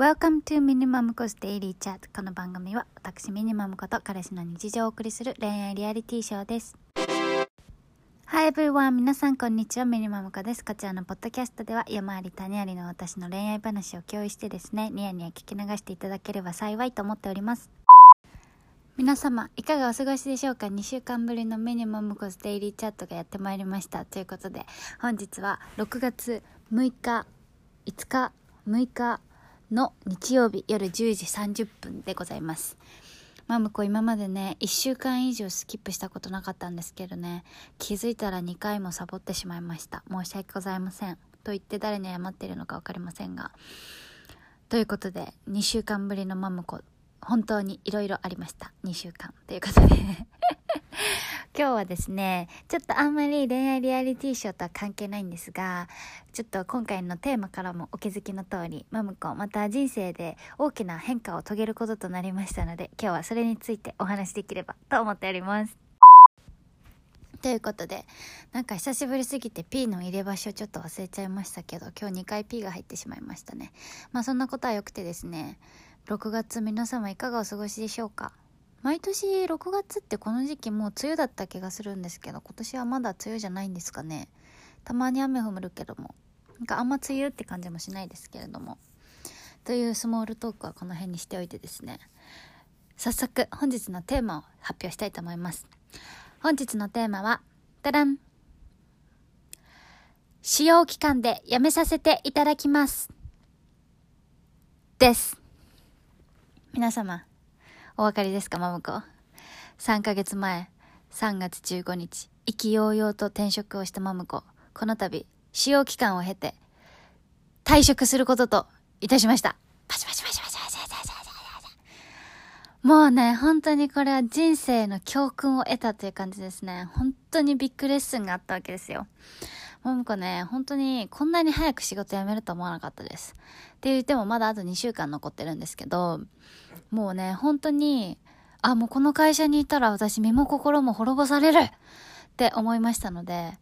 Welcome to Minimum Cost Daily Chat. この番組は私ミニマムこと彼氏の日常をお送りする恋愛リアリティショーです。Hi everyone. 皆さんこんにちは。ミニマムコです。こちらのポッドキャストでは山あり谷ありの私の恋愛話を共有してですねニヤニヤ聞き流していただければ幸いと思っております。皆様いかがお過ごしでしょうか？2週間ぶりのミニマムコスデイリーチャットがやってまいりました。ということで本日は6月6日5日6日の日曜日夜10時30分でございます。まあ向こ今までね1週間以上スキップしたことなかったんですけどね気づいたら2回もサボってしまいました。申し訳ございません。と言って誰に謝っているのか分かりませんが。ということで2週間ぶりのマムコ本当にいろいろありました。2週間。ということで。今日はですねちょっとあんまり恋愛リアリティショーとは関係ないんですがちょっと今回のテーマからもお気づきの通りマムコまた人生で大きな変化を遂げることとなりましたので今日はそれについてお話しできればと思っております。ということでなんか久しぶりすぎて P の入れ場所ちょっと忘れちゃいましたけど今日2回 P が入ってしまいましたね。まあそんなことはよくてですね6月皆様いかがお過ごしでしょうか？毎年6月ってこの時期もう梅雨だった気がするんですけど今年はまだ梅雨じゃないんですかね。たまに雨降るけども。なんかあんま梅雨って感じもしないですけれども。というスモールトークはこの辺にしておいてですね。早速本日のテーマを発表したいと思います。本日のテーマはダダン。使用期間でやめさせていただきます。です。皆様お分かりですかマムコ？3ヶ月前3月15日意気揚々と転職をしたマムコこの度使用期間を経て退職することといたしましたパチパチパチパチパチパチパチパチもうね、本当にこれは人生の教訓を得たという感じですね。本当にビッグレッスンがあったわけですよ。ももこね、本当にこんなに早く仕事辞めると思わなかったです。って言ってもまだあと2週間残ってるんですけど、もうね、本当に、あ、もうこの会社にいたら私身も心も滅ぼされるって思いましたので、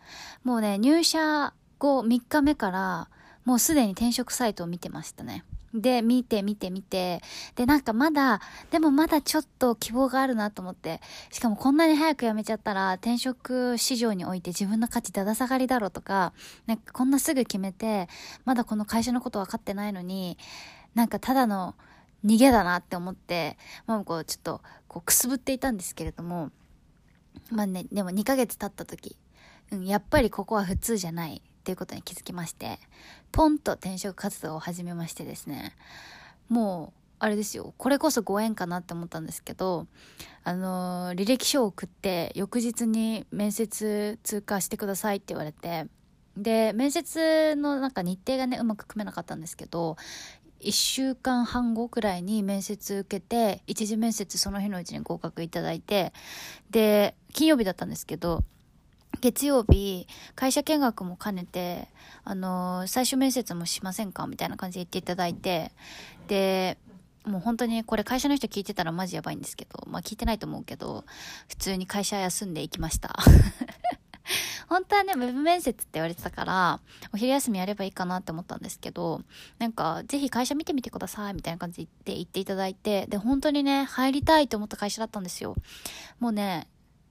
もうね、入社後3日目からもうすでに転職サイトを見てましたね。で、見て見て見て、で、なんかまだ、でもまだちょっと希望があるなと思って、しかもこんなに早く辞めちゃったら、転職市場において自分の価値だだ下がりだろうとか、なんかこんなすぐ決めて、まだこの会社のこと分かってないのに、なんかただの逃げだなって思って、まあこうちょっと、こうくすぶっていたんですけれども、まあね、でも2ヶ月経った時、うん、やっぱりここは普通じゃない。っていうことに気づきまして、ポンと転職活動を始めましてですね、もう、あれですよ、これこそご縁かなって思ったんですけど、あのー、履歴書を送って、翌日に面接通過してくださいって言われて、で、面接のなんか日程がね、うまく組めなかったんですけど、1週間半後くらいに面接受けて、一次面接その日のうちに合格いただいて、で、金曜日だったんですけど、月曜日、会社見学も兼ねて、あの、最終面接もしませんか？みたいな感じで言っていただいて、で、もう本当にこれ会社の人聞いてたらマジやばいんですけど、まあ聞いてないと思うけど、普通に会社休んで行きました。本当はね、ウェブ面接って言われてたから、お昼休みやればいいかなって思ったんですけど、なんか、ぜひ会社見てみてください、みたいな感じで言っていただいて、で、本当にね、入りたいと思った会社だったんですよ。もうね、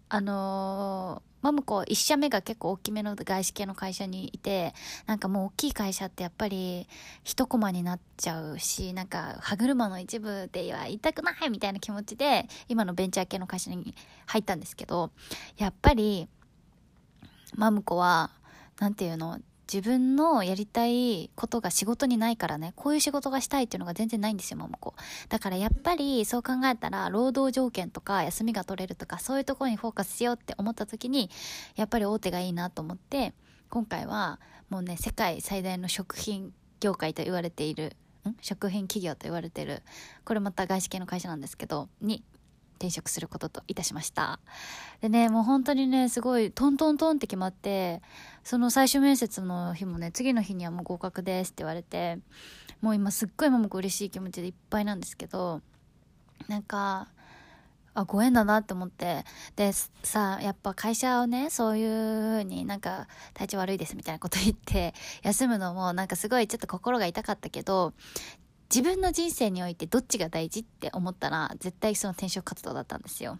あのーマムコ1社目が結構大きめの外資系の会社にいて、なんかもう大きい会社ってやっぱり一コマになっちゃうし、なんか歯車の一部では言いたくないみたいな気持ちで、今のベンチャー系の会社に入ったんですけど、やっぱり、マムコは、なんていうの、自分のやりたいことが仕事にないからね、こういう仕事がしたいっていうのが全然ないんですよ、マモコ。だからやっぱりそう考えたら、労働条件とか休みが取れるとか、そういうところにフォーカスしようって思った時に、やっぱり大手がいいなと思って、今回はもうね、世界最大の食品業界と言われている、ん？食品企業と言われてる、これまた外資系の会社なんですけど、に転職することといたしました。でね、もう本当にね、すごいトントントンって決まって、その最終面接の日もね、次の日にはもう合格ですって言われて、もう今すっごいも嬉しい気持ちでいっぱいなんですけど、なんか、あ、ご縁だなって思って。で、さ、やっぱ会社をね、そういう風になんか体調悪いですみたいなこと言って、休むのもなんかすごいちょっと心が痛かったけど、自分の人生においてどっちが大事って思ったら絶対その転職活動だったんですよ。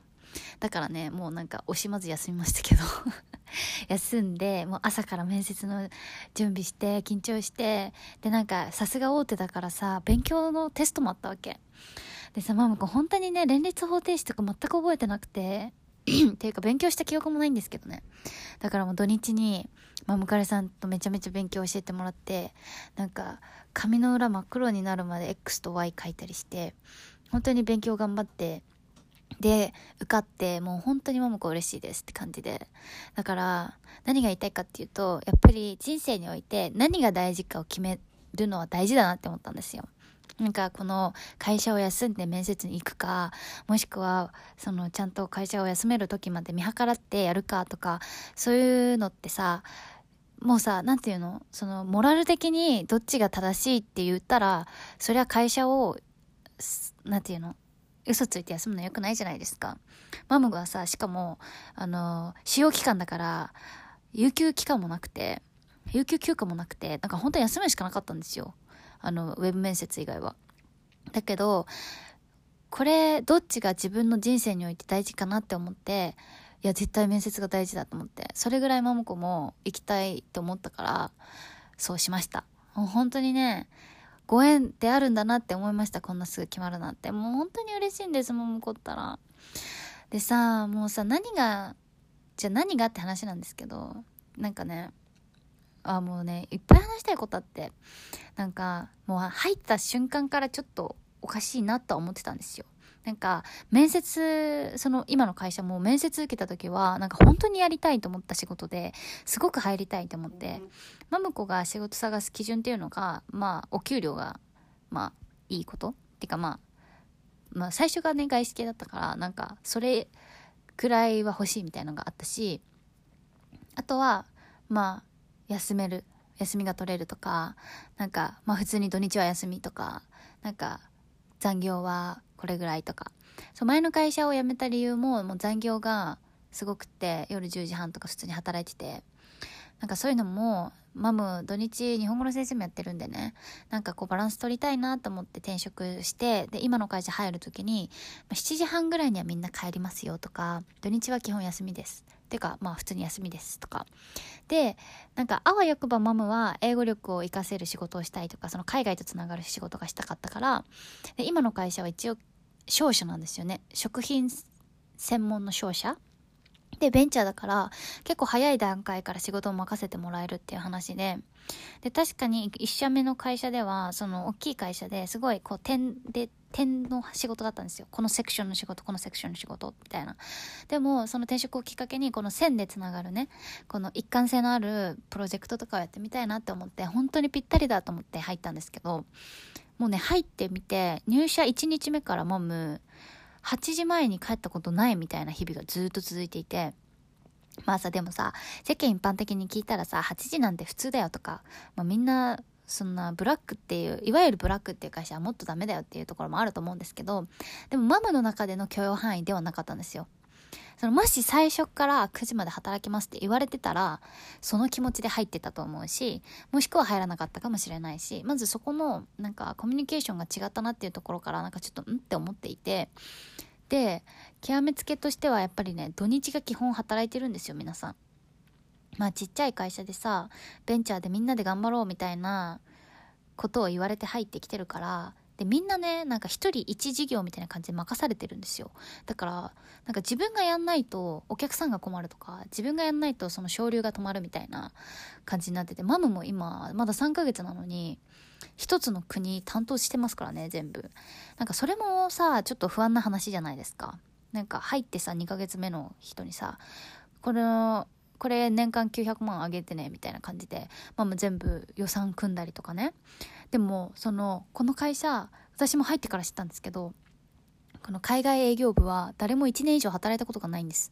だからねもうなんか惜しまず休みましたけど。休んでもう朝から面接の準備して緊張してでなんかさすが大手だからさ勉強のテストもあったわけ。でさママ子本当にね連立方程式とか全く覚えてなくて ていうか勉強した記憶もないんですけどね。だからもう土日にまあ、ムカレさんとめちゃめちゃ勉強教えてもらってなんか紙の裏真っ黒になるまで X と Y 書いたりして本当に勉強頑張ってで受かってもう本当に桃子嬉しいですって感じで。だから何が言いたいかっていうとやっぱり人生において何が大事かを決めるのは大事だなって思ったんですよ。なんかこの会社を休んで面接に行くか、もしくはそのちゃんと会社を休める時まで見計らってやるかとか、そういうのってさ、もうさ、なんていうのその、モラル的にどっちが正しいって言ったら、そりゃ会社を、なんていうの嘘ついて休むの良くないじゃないですか。マムがさ、しかも、あの、使用期間だから、有給期間もなくて、有給休暇もなくて、なんか本当に休むしかなかったんですよ。あの、ウェブ面接以外は。だけど、これ、どっちが自分の人生において大事かなって思って、いや、絶対面接が大事だと思って、それぐらい桃子も行きたいと思ったから、そうしました。もう本当にね、ご縁ってあるんだなって思いました。こんなすぐ決まるなんて。もう本当に嬉しいんです、桃子ったら。でさ、もうさ、何が、じゃあ何がって話なんですけど、なんかね、あもうねいっぱい話したいことあってなんかもう入った瞬間からちょっとおかしいなとは思ってたんですよ。なんか面接その今の会社も面接受けた時はなんか本当にやりたいと思った仕事ですごく入りたいと思ってマムコが仕事探す基準っていうのがまあお給料がまあいいこと。っていうかまあまあ最初がね外資系だったからなんかそれくらいは欲しいみたいなのがあったしあとはまあ休める休みが取れるとかなんかまあ普通に土日は休みとかなんか残業はこれぐらいとか。そう前の会社を辞めた理由ももう残業がすごくって夜10時半とか普通に働いてて。なんかそういうのもマム土日日本語の先生もやってるんでね。なんかこうバランス取りたいなと思って転職してで今の会社入る時に7時半ぐらいにはみんな帰りますよとか土日は基本休みです。ていうかまあ普通に休みですとか。でなんかあわよくばマムは英語力を活かせる仕事をしたいとかその海外とつながる仕事がしたかったから。で今の会社は一応商社なんですよね。食品専門の商社。で、ベンチャーだから、結構早い段階から仕事を任せてもらえるっていう話で、で、確かに一社目の会社では、その大きい会社ですごい、こう、点で、点の仕事だったんですよ。このセクションの仕事、このセクションの仕事、みたいな。でも、その転職をきっかけに、この線でつながるね、この一貫性のあるプロジェクトとかをやってみたいなって思って、本当にぴったりだと思って入ったんですけど、もうね、入ってみて、入社1日目からもむ、8時前に帰ったことないみたいな日々がずっと続いていて、まあさ、でもさ、世間一般的に聞いたらさ、8時なんて普通だよとか、まあみんな、そんなブラックっていう、いわゆるブラックっていう会社はもっとダメだよっていうところもあると思うんですけど、でもママの中での許容範囲ではなかったんですよ。そのもし最初から9時まで働きますって言われてたら、その気持ちで入ってたと思うし、もしくは入らなかったかもしれないし、まずそこのなんかコミュニケーションが違ったなっていうところからなんかちょっとんって思っていて、で、極めつけとしてはやっぱりね、土日が基本働いてるんですよ、皆さん。まあちっちゃい会社でさ、ベンチャーでみんなで頑張ろうみたいなことを言われて入ってきてるから、で、みんなね、なんか一人一事業みたいな感じで任されてるんですよ。だから、なんか自分がやんないとお客さんが困るとか、自分がやんないとその省流が止まるみたいな感じになってて、マムも今、まだ3ヶ月なのに、一つの国担当してますからね、全部。なんかそれもさ、ちょっと不安な話じゃないですか。なんか入ってさ、2ヶ月目の人にさ、これの、これ年間900万あげてねみたいな感じで、まあ、全部予算組んだりとかねでもそのこの会社私も入ってから知ったんですけどこの海外営業部は誰も1年以上働いたことがないんです。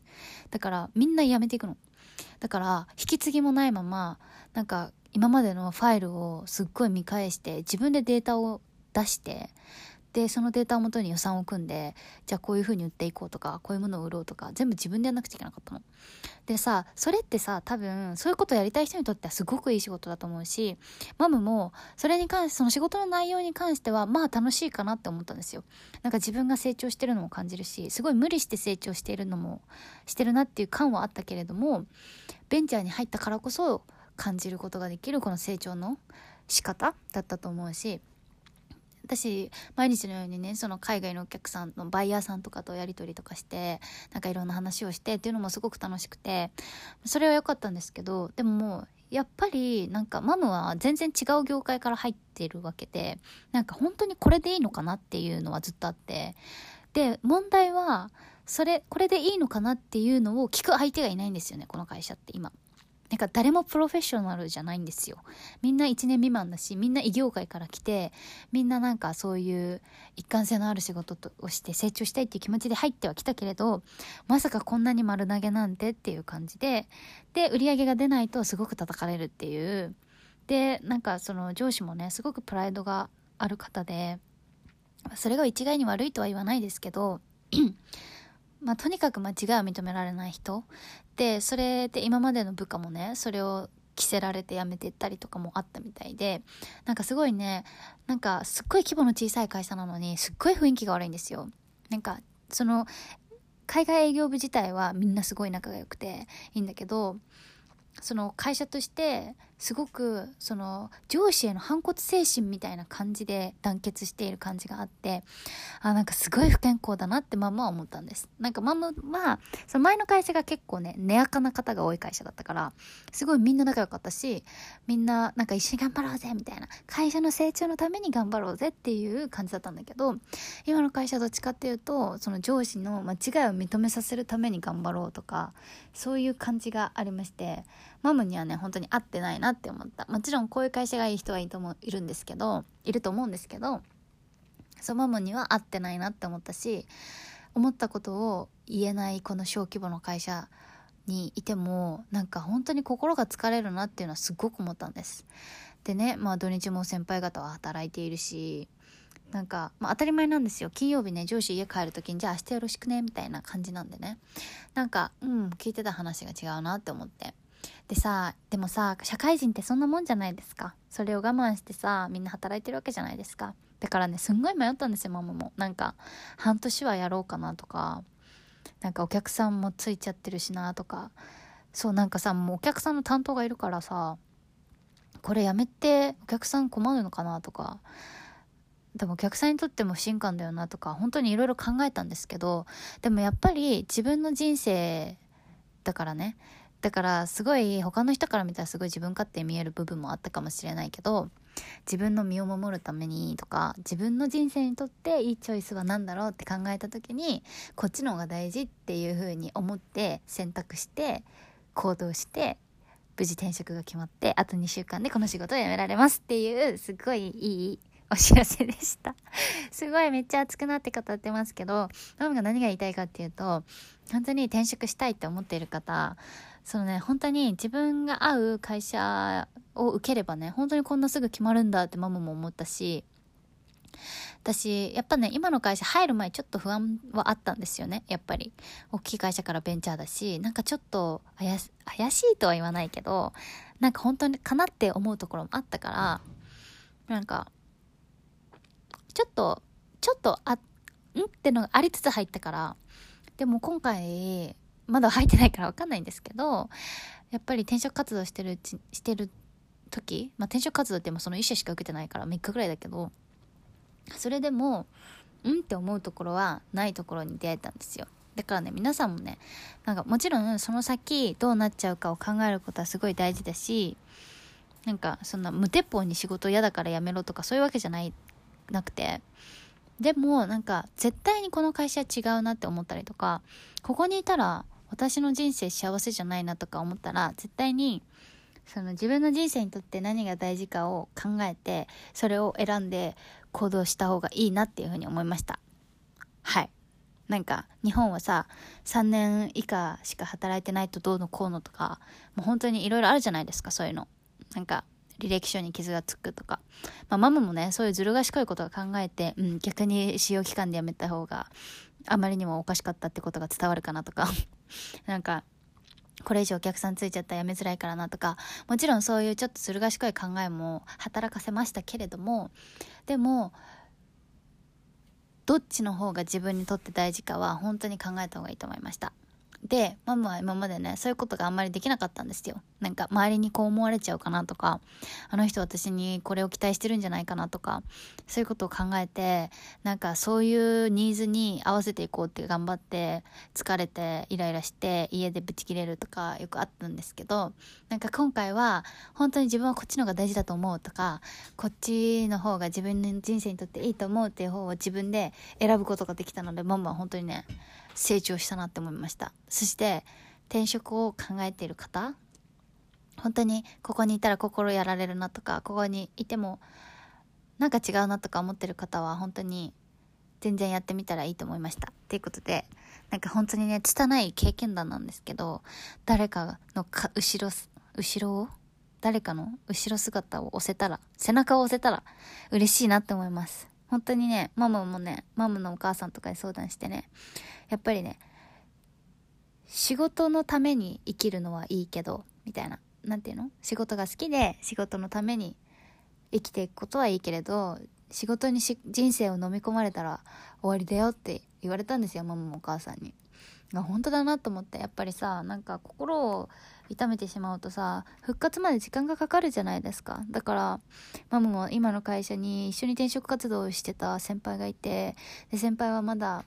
だからみんな辞めていくの。だから引き継ぎもないままなんか今までのファイルをすっごい見返して自分でデータを出してでそのデータをもとに予算を組んでじゃあこういう風に売っていこうとかこういうものを売ろうとか全部自分でやんなくちゃいけなかったの。でさそれってさ多分そういうことをやりたい人にとってはすごくいい仕事だと思うしマムもそれに関してその仕事の内容に関してはまあ楽しいかなって思ったんですよ。なんか自分が成長してるのも感じるしすごい無理して成長しているのもしてるなっていう感はあったけれどもベンチャーに入ったからこそ感じることができるこの成長の仕方だったと思うし私毎日のようにねその海外のお客さんのバイヤーさんとかとやり取りとかしてなんかいろんな話をしてっていうのもすごく楽しくてそれは良かったんですけどでももうやっぱりなんかマムは全然違う業界から入ってるわけでなんか本当にこれでいいのかなっていうのはずっとあってで問題はそれこれでいいのかなっていうのを聞く相手がいないんですよねこの会社って今。なんか誰もプロフェッショナルじゃないんですよ。みんな1年未満だし、みんな異業界から来て、みんななんかそういう一貫性のある仕事をして成長したいっていう気持ちで入ってはきたけれど、まさかこんなに丸投げなんてっていう感じで、で、売り上げが出ないとすごく叩かれるっていう。で、なんかその上司もね、すごくプライドがある方で、それが一概に悪いとは言わないですけど、まあ、とにかく間違いを認められない人。でそれで今までの部下もねそれを着せられて辞めていったりとかもあったみたいでなんかすごいねなんかすっごい規模の小さい会社なのにすっごい雰囲気が悪いんですよ。なんかその海外営業部自体はみんなすごい仲が良くていいんだけどその会社としてすごくその上司への反骨精神みたいな感じで団結している感じがあってあなんかすごい不健康だなってママは思ったんです。なんかママはその前の会社が結構ね根やかな方が多い会社だったからすごいみんな仲良かったしみんななんか一緒に頑張ろうぜみたいな会社の成長のために頑張ろうぜっていう感じだったんだけど今の会社どっちかっていうとその上司の間違いを認めさせるために頑張ろうとかそういう感じがありましてマムにはね本当に合ってないなって思った。もちろんこういう会社がいい人はいいと思いるんですけどいると思うんですけどそうマムには合ってないなって思ったし思ったことを言えないこの小規模の会社にいてもなんか本当に心が疲れるなっていうのはすごく思ったんです。でねまあ土日も先輩方は働いているしなんか、まあ、当たり前なんですよ。金曜日ね上司家帰る時にじゃあ明日よろしくねみたいな感じなんでね。なんかうん聞いてた話が違うなって思って。でさでもさ社会人ってそんなもんじゃないですか。それを我慢してさみんな働いてるわけじゃないですか。だからねすんごい迷ったんですよママも。なんか半年はやろうかなとか。なんかお客さんもついちゃってるしなとか。そうなんかさもうお客さんの担当がいるからさこれやめてお客さん困るのかなとか。でもお客さんにとっても不信感だよなとか本当にいろいろ考えたんですけどでもやっぱり自分の人生だからね。だからすごい他の人から見たらすごい自分勝手に見える部分もあったかもしれないけど自分の身を守るためにとか自分の人生にとっていいチョイスは何だろうって考えた時にこっちの方が大事っていう風に思って選択して行動して無事転職が決まってあと2週間でこの仕事を辞められますっていうすごいいいお知らせでした。すごいめっちゃ熱くなって語ってますけどマムが何が言いたいかっていうと本当に転職したいって思っている方そのね、本当に自分が合う会社を受ければね、本当にこんなすぐ決まるんだってママも思ったし、私、やっぱね、今の会社入る前ちょっと不安はあったんですよね、やっぱり。大きい会社からベンチャーだし、なんかちょっと怪しいとは言わないけど、なんか本当にかなって思うところもあったから、なんか、ちょっと、ちょっと、あ、ん？ってのがありつつ入ったから、でも今回、まだ入ってないから分かんないんですけどやっぱり転職活動してるしてる時、まあ、転職活動ってもその1社しか受けてないから3日ぐらいだけどそれでもうんって思うところはないところに出会えたんですよ。だからね皆さんもねなんかもちろんその先どうなっちゃうかを考えることはすごい大事だしなんかそんな無鉄砲に仕事嫌だからやめろとかそういうわけじゃないなくて。でもなんか絶対にこの会社違うなって思ったりとかここにいたら私の人生幸せじゃないなとか思ったら絶対にその自分の人生にとって何が大事かを考えてそれを選んで行動した方がいいなっていうふうに思いました。はい。なんか日本はさ3年以下しか働いてないとどうのこうのとかもう本当にいろいろあるじゃないですかそういうの。なんか履歴書に傷がつくとか、まあ、ママもねそういうずる賢いことを考えて、うん、逆に使用期間でやめた方があまりにもおかしかったってことが伝わるかなとか。なんかこれ以上お客さんついちゃったらやめづらいからなとかもちろんそういうちょっとずる賢い考えも働かせましたけれどもでもどっちの方が自分にとって大事かは本当に考えた方がいいと思いました。で、ママは今までね、そういうことがあんまりできなかったんですよ。なんか、周りにこう思われちゃうかなとか、あの人私にこれを期待してるんじゃないかなとか、そういうことを考えて、なんかそういうニーズに合わせていこうって頑張って、疲れて、イライラして、家でブチ切れるとか、よくあったんですけど、なんか今回は、本当に自分はこっちの方が大事だと思うとか、こっちの方が自分の人生にとっていいと思うっていう方を自分で選ぶことができたので、ママは本当にね、成長したなって思いました。そして転職を考えている方本当にここにいたら心やられるなとかここにいてもなんか違うなとか思ってる方は本当に全然やってみたらいいと思いました。っていうことでなんか本当にね拙い経験談なんですけど誰かのか後ろ後ろを誰かの後ろ姿を押せたら背中を押せたら嬉しいなって思います。本当にねママもねママのお母さんとかに相談してねやっぱりね仕事のために生きるのはいいけどみたいな。何て言うの？仕事が好きで仕事のために生きていくことはいいけれど仕事にし人生を飲み込まれたら終わりだよって言われたんですよママもお母さんに。本当だなと思って。やっぱりさなんか心を痛めてしまうとさ復活まで時間がかかるじゃないですか。だからママも今の会社に一緒に転職活動をしてた先輩がいてで先輩はまだ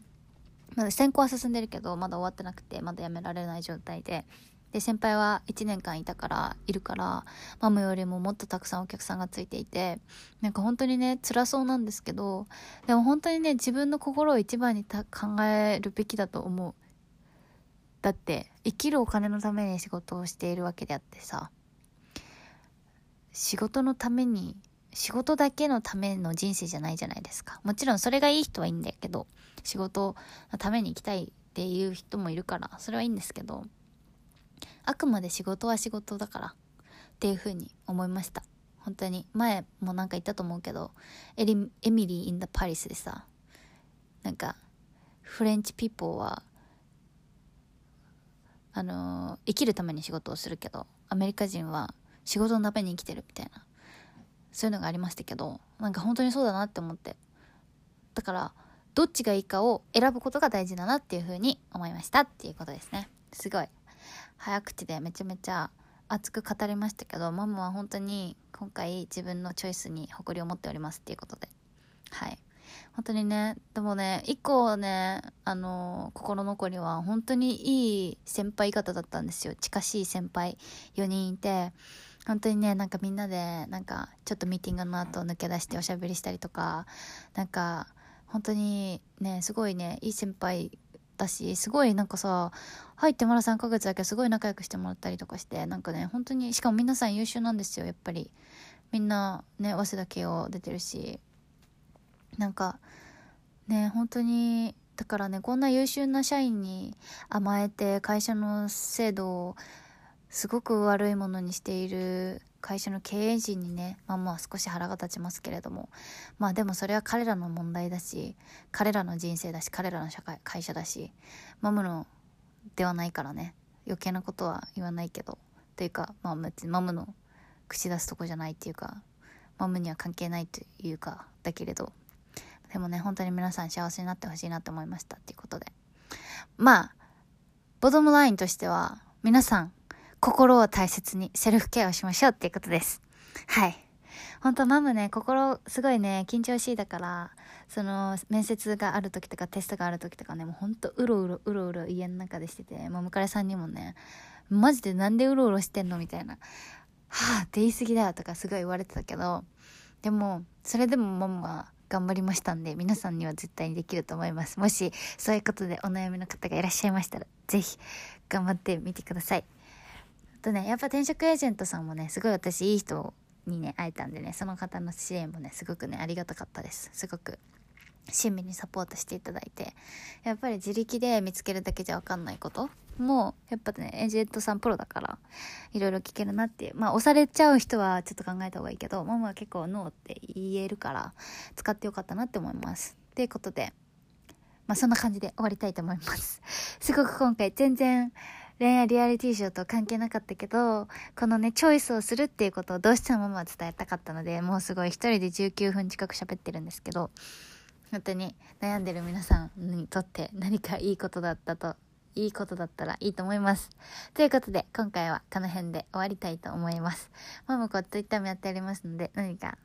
まだ選考は進んでるけどまだ終わってなくてまだ辞められない状態で。で先輩は1年間いたからいるからママよりももっとたくさんお客さんがついていてなんか本当にね辛そうなんですけどでも本当にね自分の心を一番に考えるべきだと思う。だって生きるお金のために仕事をしているわけであってさ仕事のために仕事だけのための人生じゃないじゃないですか。もちろんそれがいい人はいいんだけど仕事のために行きたいっていう人もいるからそれはいいんですけどあくまで仕事は仕事だからっていうふうに思いました。本当に。前もなんか言ったと思うけどエリエミリー・イン・ダ・パリスでさなんかフレンチピーポーはあの生きるために仕事をするけどアメリカ人は仕事のために生きてるみたいな。そういうのがありましたけどなんか本当にそうだなって思って。だからどっちがいいかを選ぶことが大事だなっていうふうに思いましたっていうことですね。すごい。早口でめちゃめちゃ熱く語りましたけどママは本当に今回自分のチョイスに誇りを持っておりますっていうことで。はい。本当にねでもね一個ねあの心残りは本当にいい先輩方だったんですよ。近しい先輩4人いて。本当にねなんかみんなでなんかちょっとミーティングの後抜け出しておしゃべりしたりとかなんか本当にねすごいねいい先輩だしすごいなんかさ入ってまだ3ヶ月だけどすごい仲良くしてもらったりとかしてなんかね本当にしかも皆さん優秀なんですよやっぱり。みんなね早稲田慶応出てるしなんかね本当にだからねこんな優秀な社員に甘えて会社の制度をすごく悪いものにしている会社の経営陣にねまあまあ少し腹が立ちますけれども。まあでもそれは彼らの問題だし彼らの人生だし彼らの社会会社だしマムのではないからね。余計なことは言わないけど。というかまあ別にマムの口出すとこじゃないっていうかマムには関係ないというかだけれど。でもね本当に皆さん幸せになってほしいなって思いましたっていうことで。まあボトムラインとしては皆さん心を大切にセルフケアをしましょうっていうことですはい本当マムね心すごいね緊張しいだからその面接がある時とかテストがある時とかねもうほんとうろうろうろうろ家の中でしててもう向井さんにもねマジでなんでうろうろしてんのみたいなはあって言い過ぎだよとかすごい言われてたけどでもそれでもママは頑張りましたんで、皆さんには絶対にできると思います。もし、そういうことでお悩みの方がいらっしゃいましたら、ぜひ、頑張ってみてください。あとね、やっぱ転職エージェントさんもね、すごい私いい人にね、会えたんでね、その方の支援もね、すごくね、ありがたかったです。すごく。親身にサポートしていただいてやっぱり自力で見つけるだけじゃ分かんないこともやっぱねエージェントさんプロだからいろいろ聞けるなっていうまあ押されちゃう人はちょっと考えた方がいいけどママは結構ノーって言えるから使ってよかったなって思いますということでまあそんな感じで終わりたいと思いますすごく今回全然恋愛リアリティショーと関係なかったけど、このね、チョイスをするっていうことをどうしてもママは伝えたかったので、もうすごい一人で19分近く喋ってるんですけど、本当に悩んでる皆さんにとって何かいいことだったといいことだったらいいと思います。ということで、今回はこの辺で終わりたいと思います。ママコ Twitter もやっておりますので、何か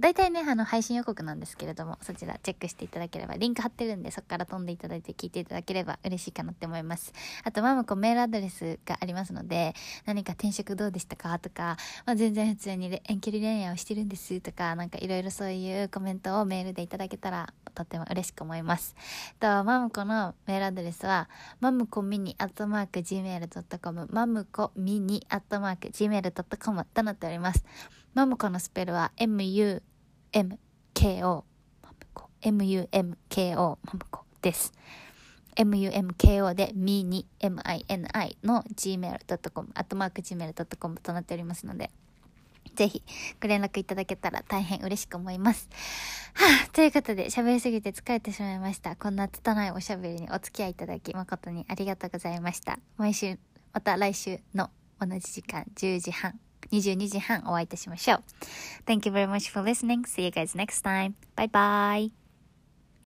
大体ね、あの、配信予告なんですけれども、そちらチェックしていただければ、リンク貼ってるんで、そこから飛んでいただいて聞いていただければ嬉しいかなって思います。あと、ママコメールアドレスがありますので、何か転職どうでしたかとか、まあ、全然普通に遠距離恋愛をしてるんですとか、なんかいろいろそういうコメントをメールでいただけたら、とっても嬉しく思います。と、マムコのメールアドレスは、マムコミニアットマーク Gmail.com、マムコミニアットマーク Gmail.com となっております。マムコのスペルは MU MUMKO、MUMKO、マムコです。mumko で mini, mini の gmail.com、アットマーク gmail.com となっておりますので、ぜひご連絡いただけたら大変嬉しく思います。はあ、ということで喋りすぎて疲れてしまいました。こんな拙いおしゃべりにお付き合いいただき誠にありがとうございました。毎週、また来週の同じ時間10時半22時半お会いいたしましょう。Thank you very much for listening. See you guys next time. Bye bye.